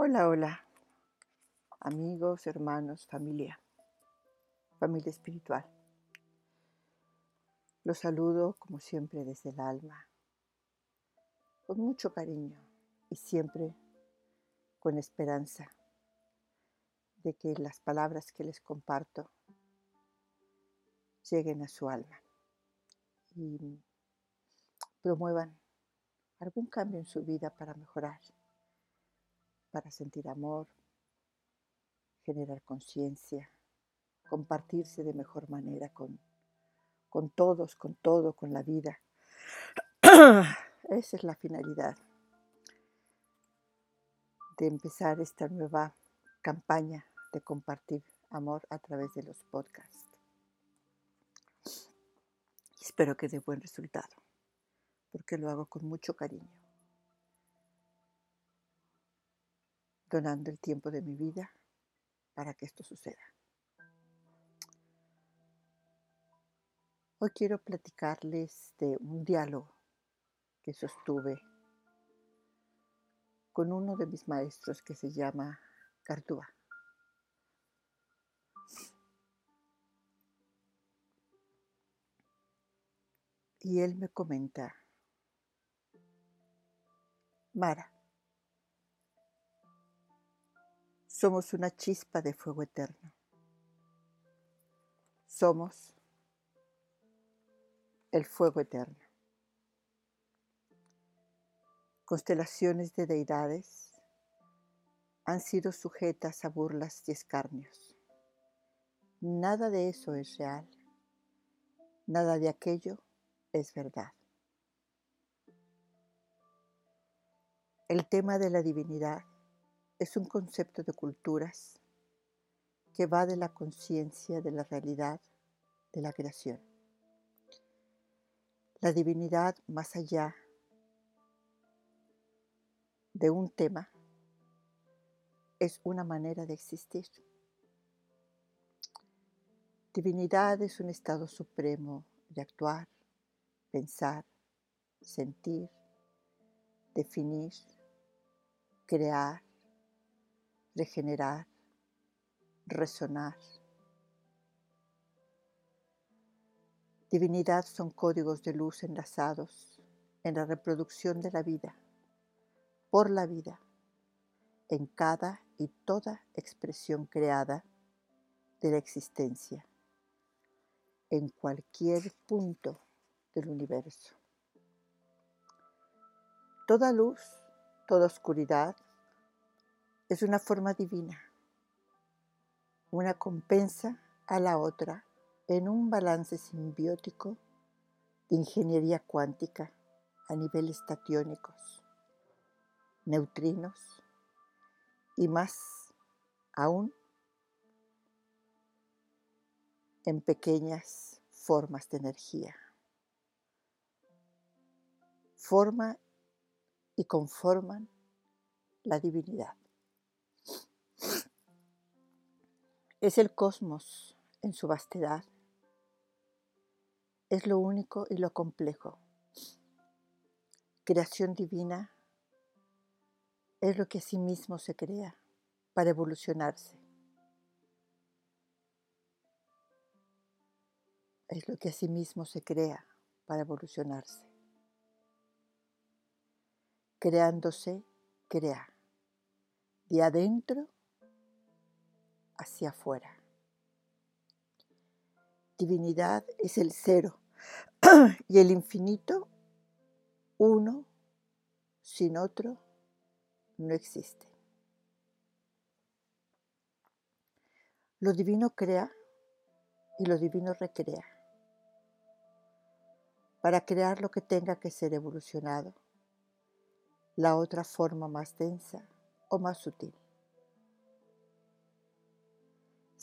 Hola, hola, amigos, hermanos, familia, familia espiritual. Los saludo como siempre desde el alma, con mucho cariño y siempre con esperanza de que las palabras que les comparto lleguen a su alma y promuevan algún cambio en su vida para mejorar para sentir amor, generar conciencia, compartirse de mejor manera con, con todos, con todo, con la vida. Esa es la finalidad de empezar esta nueva campaña de compartir amor a través de los podcasts. Espero que dé buen resultado, porque lo hago con mucho cariño. Donando el tiempo de mi vida para que esto suceda. Hoy quiero platicarles de un diálogo que sostuve con uno de mis maestros que se llama Cartúa. Y él me comenta, Mara, Somos una chispa de fuego eterno. Somos el fuego eterno. Constelaciones de deidades han sido sujetas a burlas y escarnios. Nada de eso es real. Nada de aquello es verdad. El tema de la divinidad es un concepto de culturas que va de la conciencia de la realidad de la creación. La divinidad más allá de un tema es una manera de existir. Divinidad es un estado supremo de actuar, pensar, sentir, definir, crear, regenerar, resonar. Divinidad son códigos de luz enlazados en la reproducción de la vida, por la vida, en cada y toda expresión creada de la existencia, en cualquier punto del universo. Toda luz, toda oscuridad, es una forma divina. Una compensa a la otra en un balance simbiótico de ingeniería cuántica a niveles tatiónicos, neutrinos y más aún en pequeñas formas de energía. Forma y conforman la divinidad. Es el cosmos en su vastedad. Es lo único y lo complejo. Creación divina es lo que a sí mismo se crea para evolucionarse. Es lo que a sí mismo se crea para evolucionarse. Creándose, crea. De adentro hacia afuera. Divinidad es el cero y el infinito, uno sin otro, no existe. Lo divino crea y lo divino recrea para crear lo que tenga que ser evolucionado, la otra forma más densa o más sutil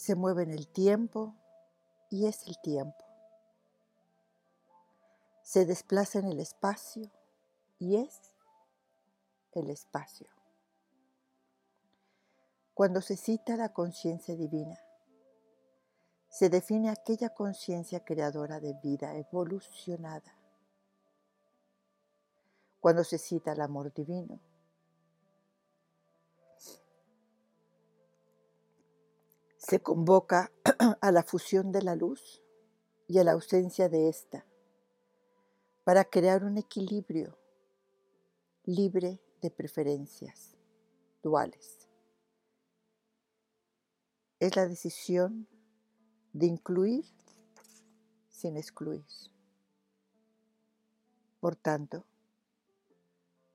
se mueve en el tiempo y es el tiempo. Se desplaza en el espacio y es el espacio. Cuando se cita la conciencia divina, se define aquella conciencia creadora de vida evolucionada. Cuando se cita el amor divino, se convoca a la fusión de la luz y a la ausencia de ésta para crear un equilibrio libre de preferencias duales. Es la decisión de incluir sin excluir. Por tanto,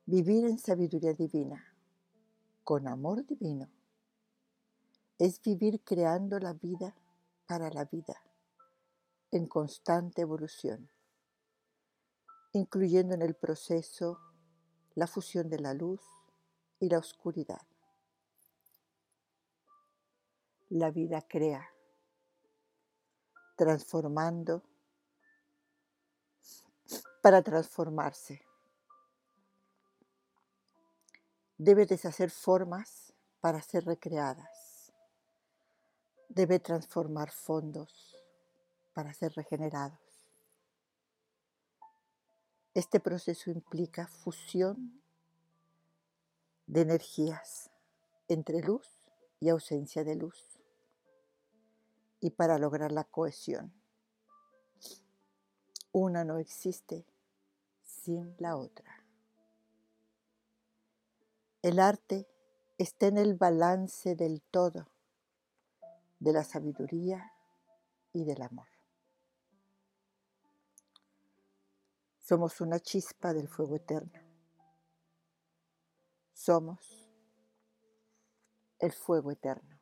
vivir en sabiduría divina, con amor divino, es vivir creando la vida para la vida, en constante evolución, incluyendo en el proceso la fusión de la luz y la oscuridad. La vida crea, transformando para transformarse. Debe deshacer formas para ser recreadas. Debe transformar fondos para ser regenerados. Este proceso implica fusión de energías entre luz y ausencia de luz y para lograr la cohesión. Una no existe sin la otra. El arte está en el balance del todo, de la sabiduría y del amor. Somos una chispa del fuego eterno. Somos el fuego eterno.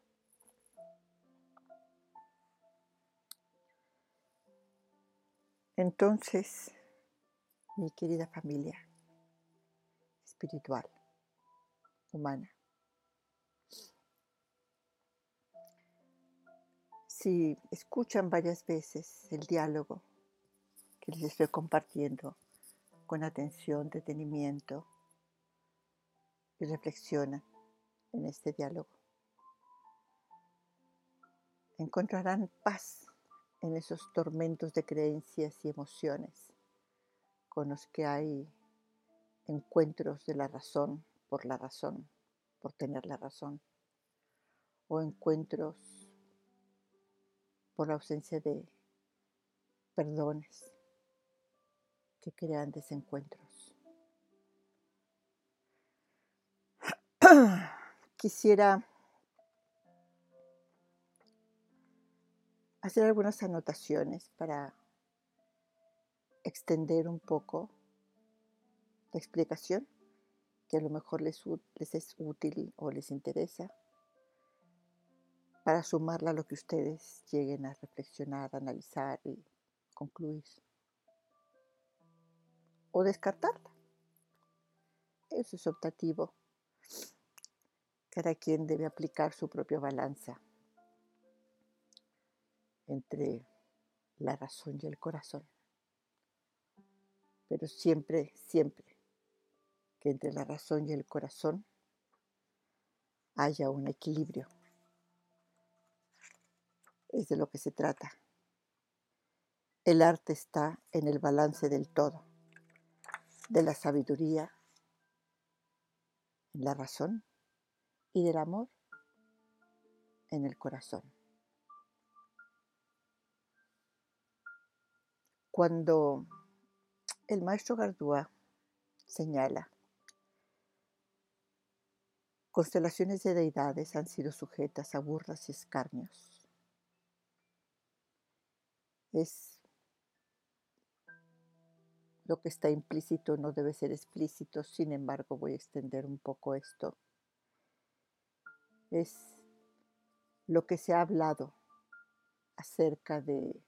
Entonces, mi querida familia espiritual, humana. Si escuchan varias veces el diálogo que les estoy compartiendo con atención, detenimiento y reflexionan en este diálogo, encontrarán paz en esos tormentos de creencias y emociones con los que hay encuentros de la razón por la razón, por tener la razón, o encuentros por la ausencia de perdones que crean desencuentros. Quisiera hacer algunas anotaciones para extender un poco la explicación que a lo mejor les, es útil o les interesa para sumarla a lo que ustedes lleguen a reflexionar, analizar y concluir. O descartarla. Eso es optativo. Cada quien debe aplicar su propia balanza entre la razón y el corazón pero siempre, siempre que entre la razón y el corazón haya un equilibrio. Es de lo que se trata. El arte está en el balance del todo, de la sabiduría, en la razón y del amor en el corazón. Cuando el maestro Gardúa señala, constelaciones de deidades han sido sujetas a burlas y escarnios. Es lo que está implícito no debe ser explícito, sin embargo voy a extender un poco esto. Es lo que se ha hablado acerca de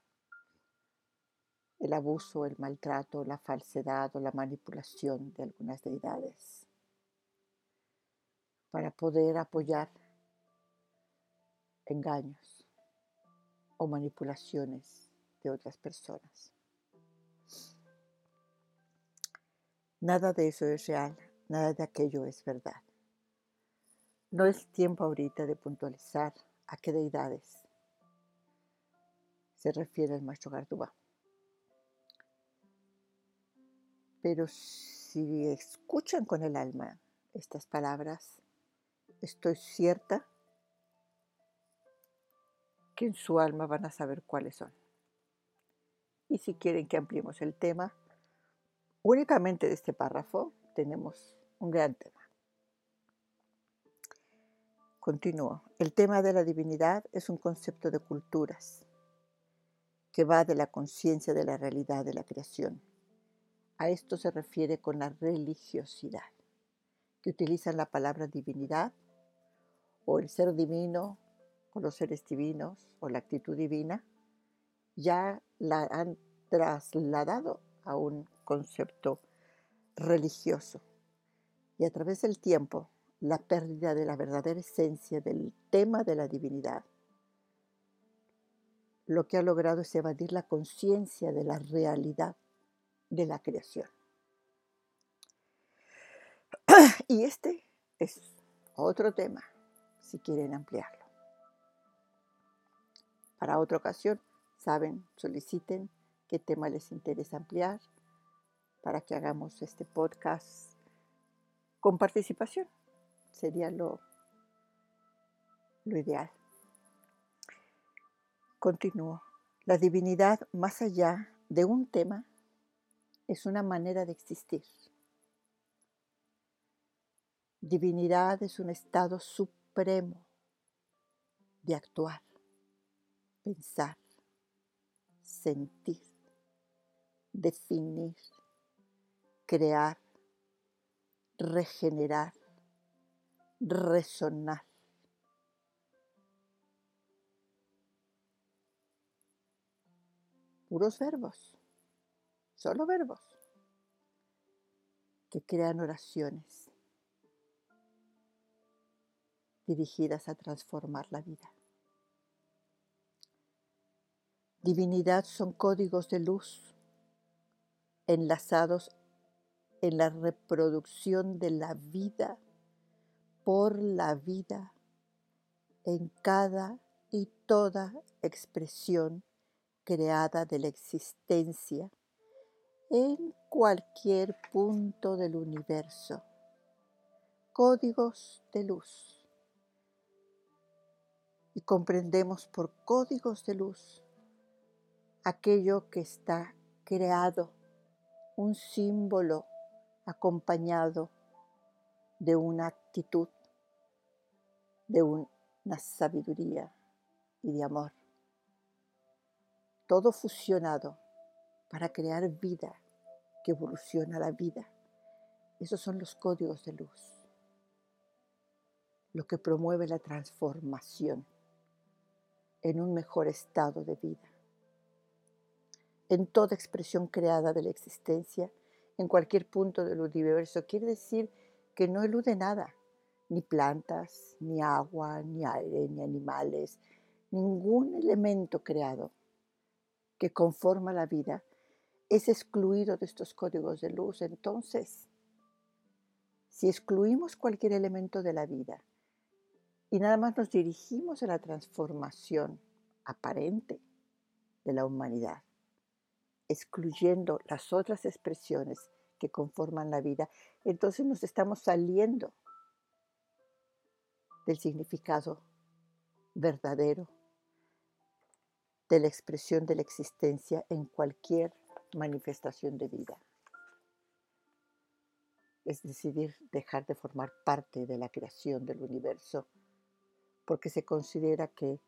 el abuso, el maltrato, la falsedad o la manipulación de algunas deidades para poder apoyar engaños o manipulaciones de otras personas. Nada de eso es real, nada de aquello es verdad. No es tiempo ahorita de puntualizar a qué deidades se refiere el maestro Gardúa. Pero si escuchan con el alma estas palabras, estoy cierta que en su alma van a saber cuáles son. Y si quieren que ampliemos el tema, únicamente de este párrafo tenemos un gran tema. Continúo. El tema de la divinidad es un concepto de culturas que va de la conciencia de la realidad de la creación. A esto se refiere con la religiosidad, que utilizan la palabra divinidad o el ser divino o los seres divinos o la actitud divina, ya la han trasladado a un concepto religioso. Y a través del tiempo la pérdida de la verdadera esencia del tema de la divinidad. Lo que ha logrado es evadir la conciencia de la realidad de la creación. Y este es otro tema, si quieren ampliarlo. Para otra ocasión, saben, soliciten qué tema les interesa ampliar para que hagamos este podcast con participación sería lo, lo ideal. Continúo. La divinidad, más allá de un tema, es una manera de existir. Divinidad es un estado supremo de actuar, pensar, sentir, definir, crear, regenerar, resonar. Puros verbos, solo verbos, que crean oraciones dirigidas a transformar la vida. Divinidad son códigos de luz enlazados en la reproducción de la vida por la vida en cada y toda expresión creada de la existencia en cualquier punto del universo. Códigos de luz. Y comprendemos por códigos de luz aquello que está creado, un símbolo acompañado de una actitud, de una sabiduría y de amor. Todo fusionado para crear vida que evoluciona la vida. Esos son los códigos de luz, lo que promueve la transformación en un mejor estado de vida. En toda expresión creada de la existencia, en cualquier punto del universo, quiere decir que no elude nada, ni plantas, ni agua, ni aire, ni animales, ningún elemento creado que conforma la vida es excluido de estos códigos de luz. Entonces, si excluimos cualquier elemento de la vida y nada más nos dirigimos a la transformación aparente de la humanidad, excluyendo las otras expresiones que conforman la vida, entonces nos estamos saliendo del significado verdadero de la expresión de la existencia en cualquier manifestación de vida. Es decidir dejar de formar parte de la creación del universo, porque se considera que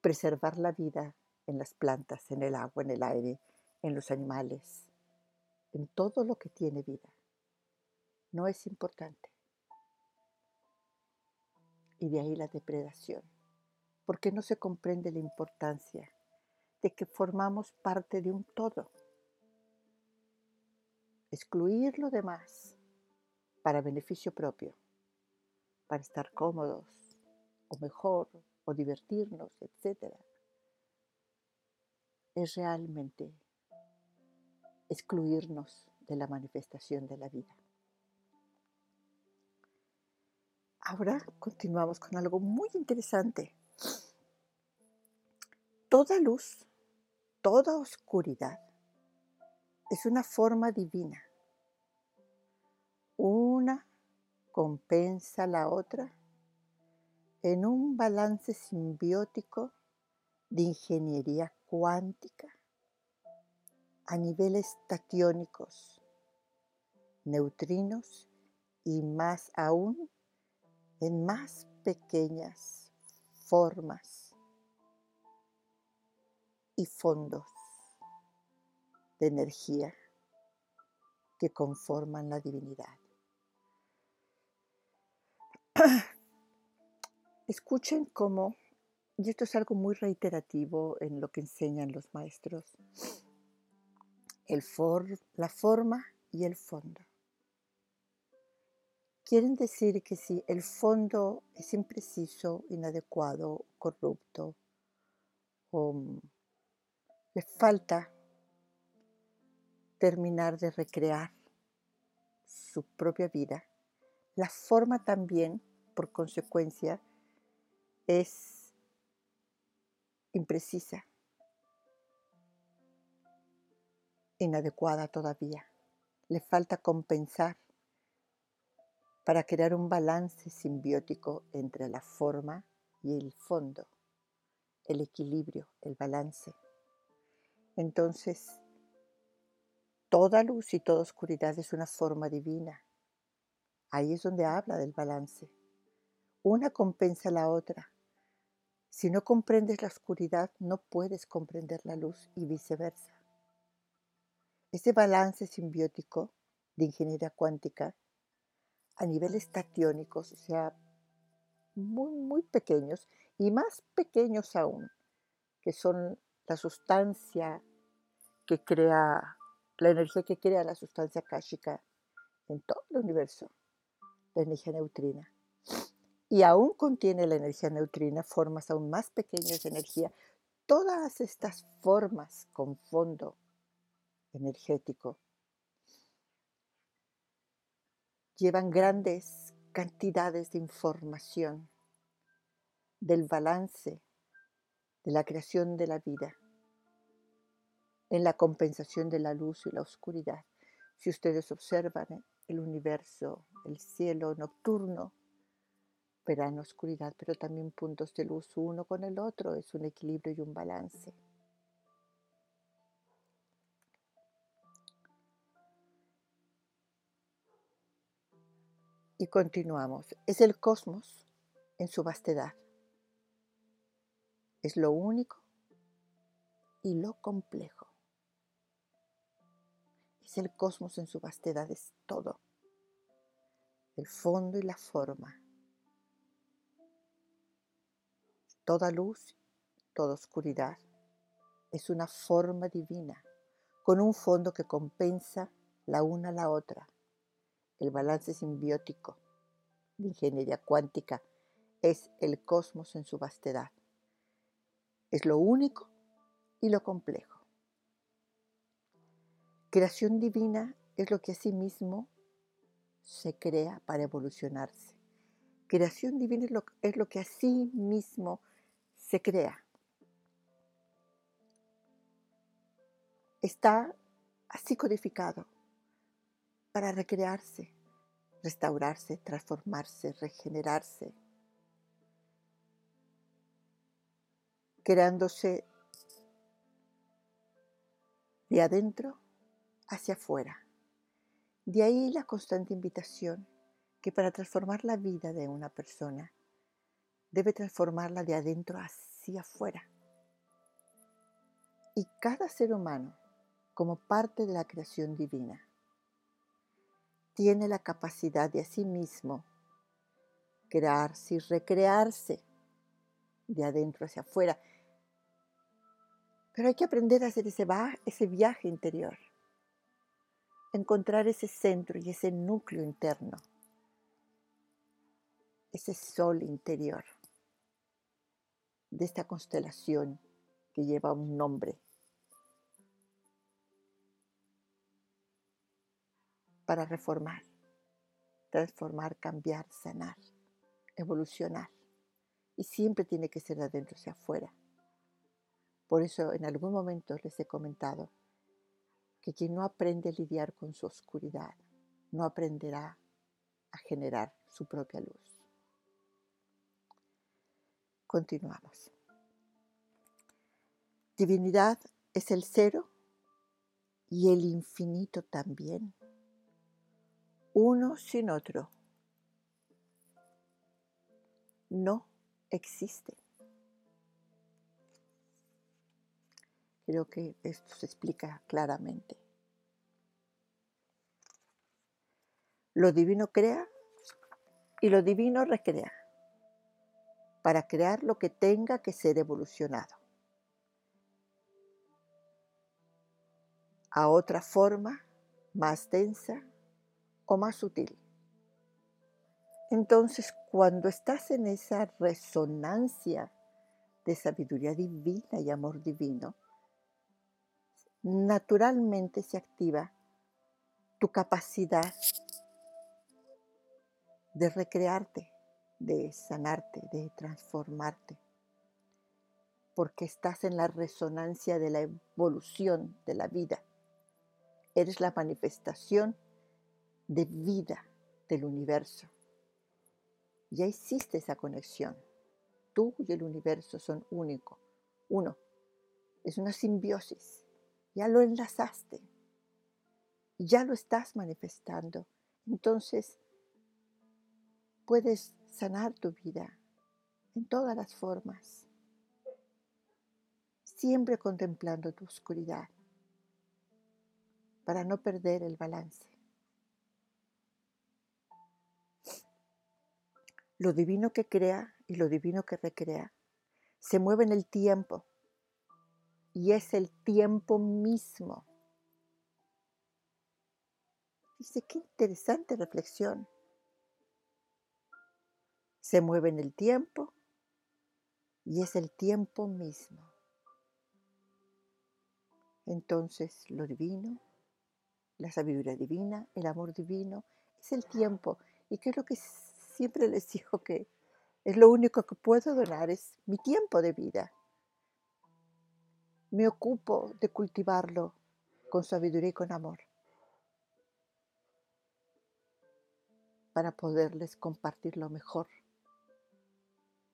preservar la vida en las plantas, en el agua, en el aire, en los animales, en todo lo que tiene vida. No es importante. Y de ahí la depredación, porque no se comprende la importancia de que formamos parte de un todo. Excluir lo demás para beneficio propio, para estar cómodos o mejor o divertirnos, etc. Es realmente excluirnos de la manifestación de la vida. Ahora continuamos con algo muy interesante. Toda luz, toda oscuridad es una forma divina. Una compensa la otra en un balance simbiótico de ingeniería cuántica a niveles tatiónicos, neutrinos y más aún en más pequeñas formas y fondos de energía que conforman la divinidad. Escuchen cómo, y esto es algo muy reiterativo en lo que enseñan los maestros, el la forma y el fondo. Quieren decir que si el fondo es impreciso, inadecuado, corrupto, o mm, le falta terminar de recrear su propia vida, la forma también, por consecuencia, es imprecisa, inadecuada todavía. Le falta compensar para crear un balance simbiótico entre la forma y el fondo, el equilibrio, el balance. Entonces, toda luz y toda oscuridad es una forma divina. Ahí es donde habla del balance. Una compensa la otra. Si no comprendes la oscuridad, no puedes comprender la luz y viceversa. Ese balance simbiótico de ingeniería cuántica a niveles tatiónicos, o sea, muy, muy pequeños y más pequeños aún, que son la sustancia que crea, la energía que crea la sustancia káshica en todo el universo, la energía neutrina. Y aún contiene la energía neutrina formas aún más pequeñas de energía. Todas estas formas con fondo energético llevan grandes cantidades de información del balance de la creación de la vida en la compensación de la luz y la oscuridad. Si ustedes observan el universo, el cielo nocturno, verán oscuridad, pero también puntos de luz uno con el otro, es un equilibrio y un balance. Y continuamos. Es el cosmos en su vastedad. Es lo único y lo complejo. Es el cosmos en su vastedad, es todo. El fondo y la forma. Toda luz, toda oscuridad es una forma divina con un fondo que compensa la una a la otra el balance simbiótico de ingeniería cuántica es el cosmos en su vastedad. Es lo único y lo complejo. Creación divina es lo que a sí mismo se crea para evolucionarse. Creación divina es lo, es lo que a sí mismo se crea. Está así codificado para recrearse, restaurarse, transformarse, regenerarse, creándose de adentro hacia afuera. De ahí la constante invitación que para transformar la vida de una persona debe transformarla de adentro hacia afuera. Y cada ser humano, como parte de la creación divina, tiene la capacidad de a sí mismo crearse y recrearse de adentro hacia afuera. Pero hay que aprender a hacer ese, ese viaje interior, encontrar ese centro y ese núcleo interno, ese sol interior de esta constelación que lleva un nombre para reformar, transformar, cambiar, sanar, evolucionar. Y siempre tiene que ser de adentro hacia afuera. Por eso en algún momento les he comentado que quien no aprende a lidiar con su oscuridad, no aprenderá a generar su propia luz. Continuamos. Divinidad es el cero y el infinito también, uno sin otro. No existe. Creo que esto se explica claramente. Lo divino crea y lo divino recrea para crear lo que tenga que ser evolucionado. a otra forma más densa o más sutil. Entonces, cuando estás en esa resonancia de sabiduría divina y amor divino, naturalmente se activa tu capacidad de recrearte, de sanarte, de transformarte, porque estás en la resonancia de la evolución de la vida Eres la manifestación de vida del universo. Ya existe esa conexión. Tú y el universo son único, uno. Es una simbiosis. Ya lo enlazaste. Ya lo estás manifestando. Entonces, puedes sanar tu vida en todas las formas, siempre contemplando tu oscuridad para no perder el balance. Lo divino que crea y lo divino que recrea se mueve en el tiempo y es el tiempo mismo. Dice, qué interesante reflexión. Se mueve en el tiempo y es el tiempo mismo. Entonces lo divino la sabiduría divina, el amor divino, es el tiempo. Y que es lo que siempre les digo que es lo único que puedo donar, es mi tiempo de vida. Me ocupo de cultivarlo con sabiduría y con amor para poderles compartir lo mejor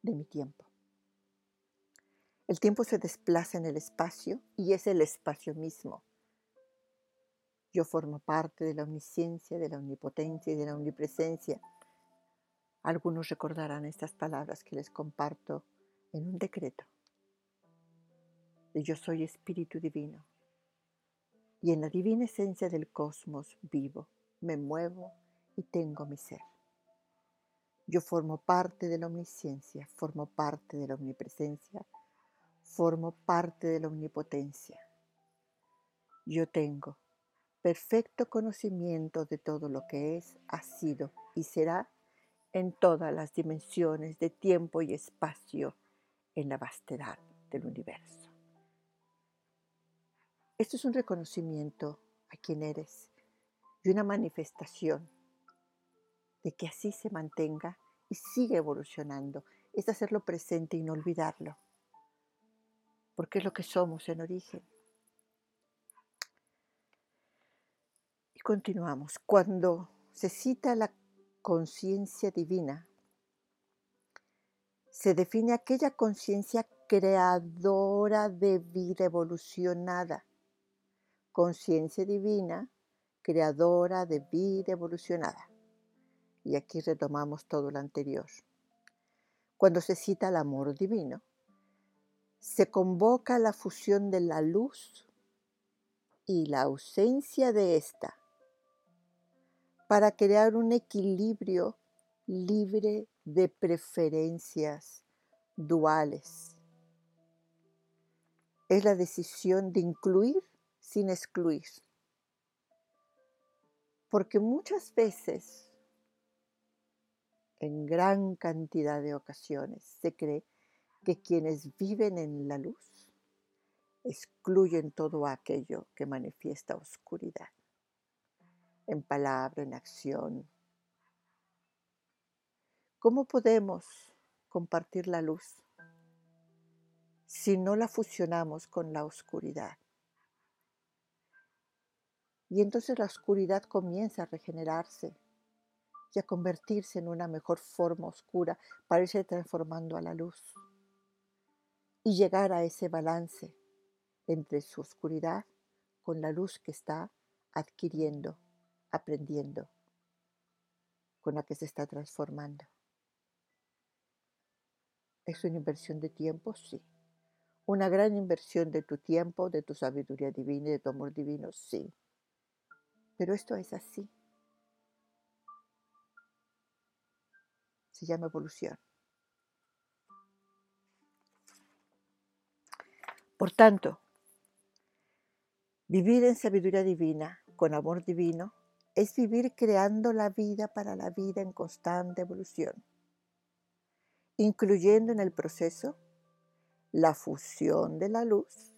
de mi tiempo. El tiempo se desplaza en el espacio y es el espacio mismo. Yo formo parte de la omnisciencia, de la omnipotencia y de la omnipresencia. Algunos recordarán estas palabras que les comparto en un decreto. Yo soy espíritu divino y en la divina esencia del cosmos vivo, me muevo y tengo mi ser. Yo formo parte de la omnisciencia, formo parte de la omnipresencia, formo parte de la omnipotencia. Yo tengo perfecto conocimiento de todo lo que es, ha sido y será en todas las dimensiones de tiempo y espacio en la vastedad del universo. Esto es un reconocimiento a quien eres y una manifestación de que así se mantenga y sigue evolucionando. Es hacerlo presente y no olvidarlo, porque es lo que somos en origen. continuamos. Cuando se cita la conciencia divina, se define aquella conciencia creadora de vida evolucionada. Conciencia divina, creadora de vida evolucionada. Y aquí retomamos todo lo anterior. Cuando se cita el amor divino, se convoca la fusión de la luz y la ausencia de ésta para crear un equilibrio libre de preferencias duales. Es la decisión de incluir sin excluir. Porque muchas veces, en gran cantidad de ocasiones, se cree que quienes viven en la luz excluyen todo aquello que manifiesta oscuridad en palabra, en acción. ¿Cómo podemos compartir la luz si no la fusionamos con la oscuridad? Y entonces la oscuridad comienza a regenerarse y a convertirse en una mejor forma oscura para irse transformando a la luz y llegar a ese balance entre su oscuridad con la luz que está adquiriendo, aprendiendo, con la que se está transformando. ¿Es una inversión de tiempo? Sí. ¿Una gran inversión de tu tiempo, de tu sabiduría divina y de tu amor divino? Sí. Pero esto es así. Se llama evolución. Por tanto, vivir en sabiduría divina, con amor divino, es vivir creando la vida para la vida en constante evolución, incluyendo en el proceso la fusión de la luz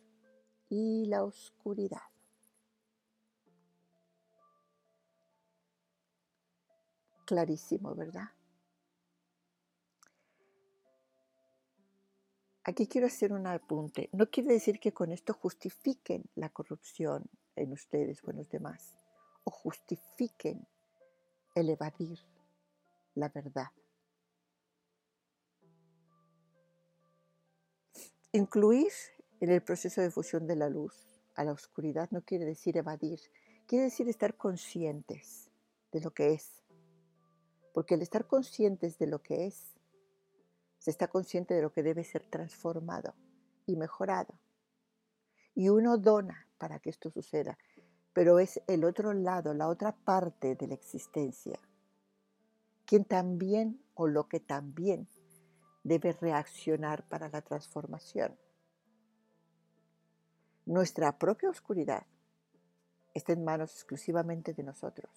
y la oscuridad. Clarísimo, ¿verdad? Aquí quiero hacer un apunte. No quiere decir que con esto justifiquen la corrupción en ustedes o en los demás, o justifiquen el evadir la verdad. Incluir en el proceso de fusión de la luz a la oscuridad no quiere decir evadir, quiere decir estar conscientes de lo que es porque el estar conscientes de lo que es, se está consciente de lo que debe ser transformado y mejorado. Y uno dona para que esto suceda, pero es el otro lado, la otra parte de la existencia, quien también o lo que también debe reaccionar para la transformación. Nuestra propia oscuridad está en manos exclusivamente de nosotros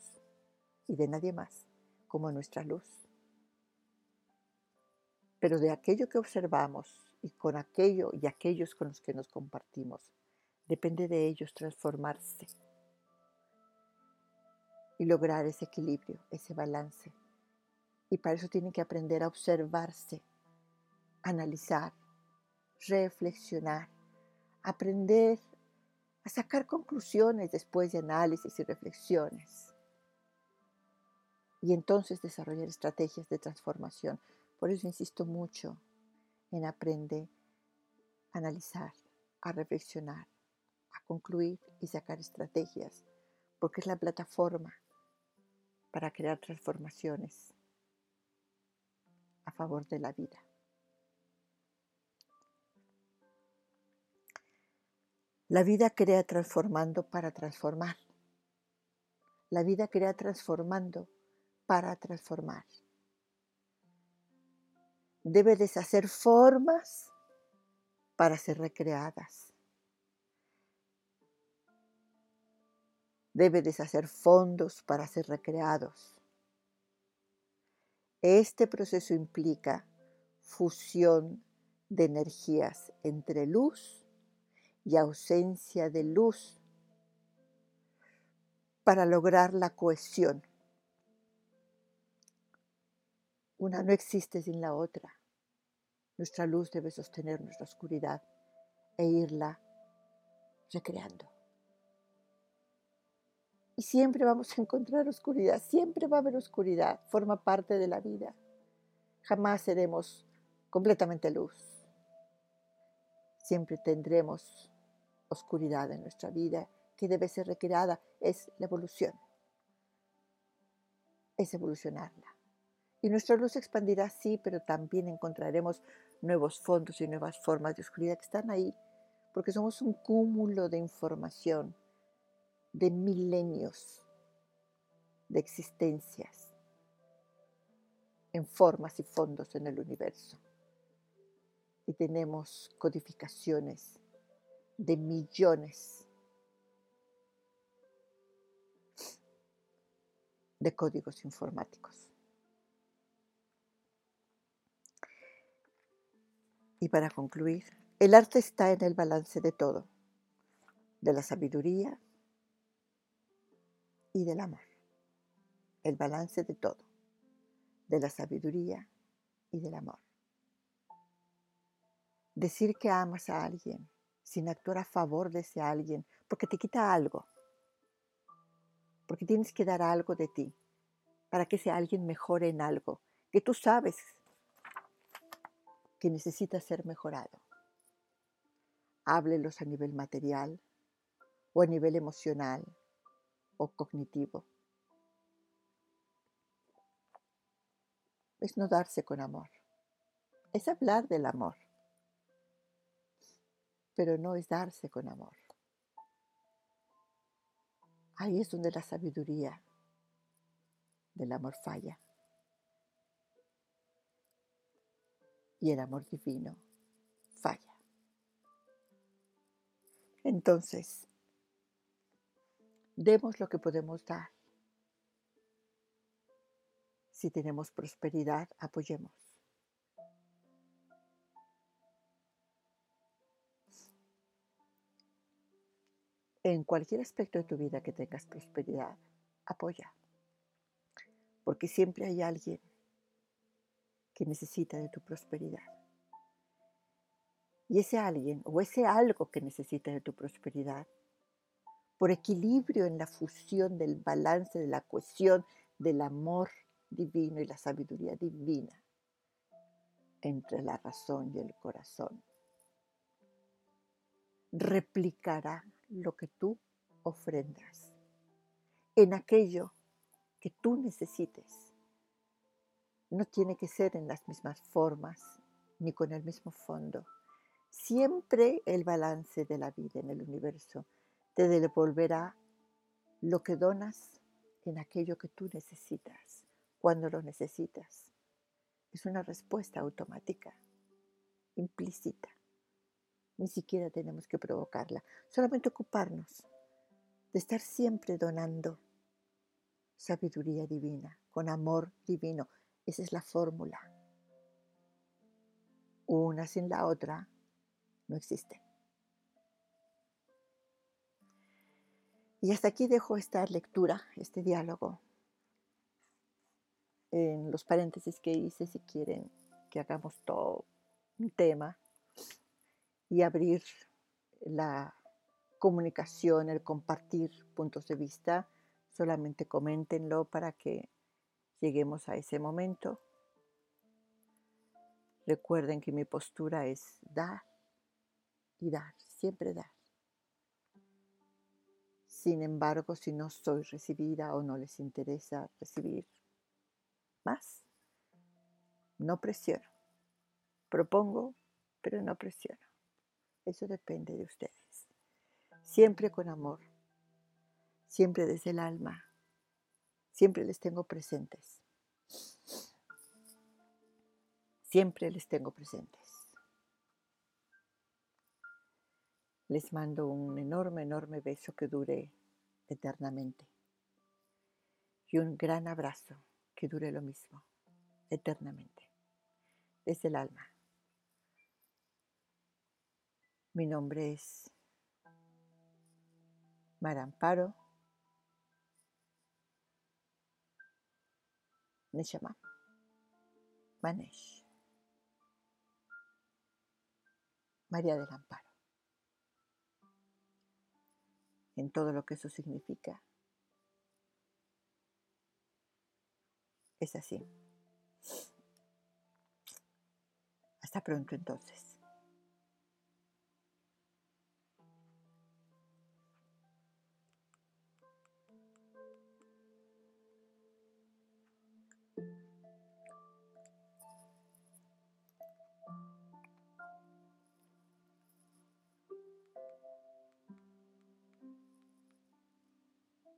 y de nadie más como nuestra luz. Pero de aquello que observamos y con aquello y aquellos con los que nos compartimos, depende de ellos transformarse y lograr ese equilibrio, ese balance. Y para eso tienen que aprender a observarse, analizar, reflexionar, aprender a sacar conclusiones después de análisis y reflexiones y entonces desarrollar estrategias de transformación. Por eso insisto mucho en aprender, a analizar, a reflexionar, a concluir y sacar estrategias, porque es la plataforma para crear transformaciones a favor de la vida. La vida crea transformando para transformar. La vida crea transformando para transformar. Debe deshacer formas para ser recreadas. Debe deshacer fondos para ser recreados. Este proceso implica fusión de energías entre luz y ausencia de luz para lograr la cohesión Una no existe sin la otra. Nuestra luz debe sostener nuestra oscuridad e irla recreando. Y siempre vamos a encontrar oscuridad, siempre va a haber oscuridad, forma parte de la vida. Jamás seremos completamente luz. Siempre tendremos oscuridad en nuestra vida que debe ser recreada. Es la evolución. Es evolucionarla. Y nuestra luz expandirá, sí, pero también encontraremos nuevos fondos y nuevas formas de oscuridad que están ahí, porque somos un cúmulo de información, de milenios de existencias en formas y fondos en el universo. Y tenemos codificaciones de millones de códigos informáticos. Y para concluir, el arte está en el balance de todo, de la sabiduría y del amor. El balance de todo, de la sabiduría y del amor. Decir que amas a alguien sin actuar a favor de ese alguien, porque te quita algo, porque tienes que dar algo de ti para que ese alguien mejore en algo que tú sabes que necesita ser mejorado. háblelos a nivel material o a nivel emocional cognitivo. Es no darse con amor. Es hablar del amor, pero no es darse con amor. Ahí es donde la sabiduría del amor falla. Y el amor divino falla. Entonces, demos lo que podemos dar. Si tenemos prosperidad, apoyemos. En cualquier aspecto de tu vida que tengas prosperidad, apoya. Porque siempre hay alguien que necesita de tu prosperidad. Y ese alguien o ese algo que necesita de tu prosperidad, por equilibrio en la fusión del balance, de la cohesión, del amor divino y la sabiduría divina entre la razón y el corazón, replicará lo que tú ofrendas en aquello que tú necesites. No tiene que ser en las mismas formas ni con el mismo fondo. Siempre el balance de la vida en el universo te devolverá lo que donas en aquello que tú necesitas, cuando lo necesitas. Es una respuesta automática, implícita. Ni siquiera tenemos que provocarla, solamente ocuparnos de estar siempre donando sabiduría divina, con amor divino. Esa es la fórmula. Una sin la otra no existe. Y hasta aquí dejo esta lectura, este diálogo. En los paréntesis que hice, si quieren que hagamos todo un tema y abrir la comunicación, el compartir puntos de vista, solamente coméntenlo para que lleguemos a ese momento. Recuerden que mi postura es dar y dar, siempre dar. Sin embargo, si no soy recibida o no les interesa recibir más, no presiono. Propongo, pero no presiono. Eso depende de ustedes. Siempre con amor, siempre desde el alma, siempre les tengo presentes. Siempre les tengo presentes. Les mando un enorme, enorme beso que dure eternamente. Y un gran abrazo que dure lo mismo, eternamente, desde el alma. Mi nombre es Maramparo Neshama Manesh María del Amparo. En todo lo que eso significa. Es así. Hasta pronto entonces.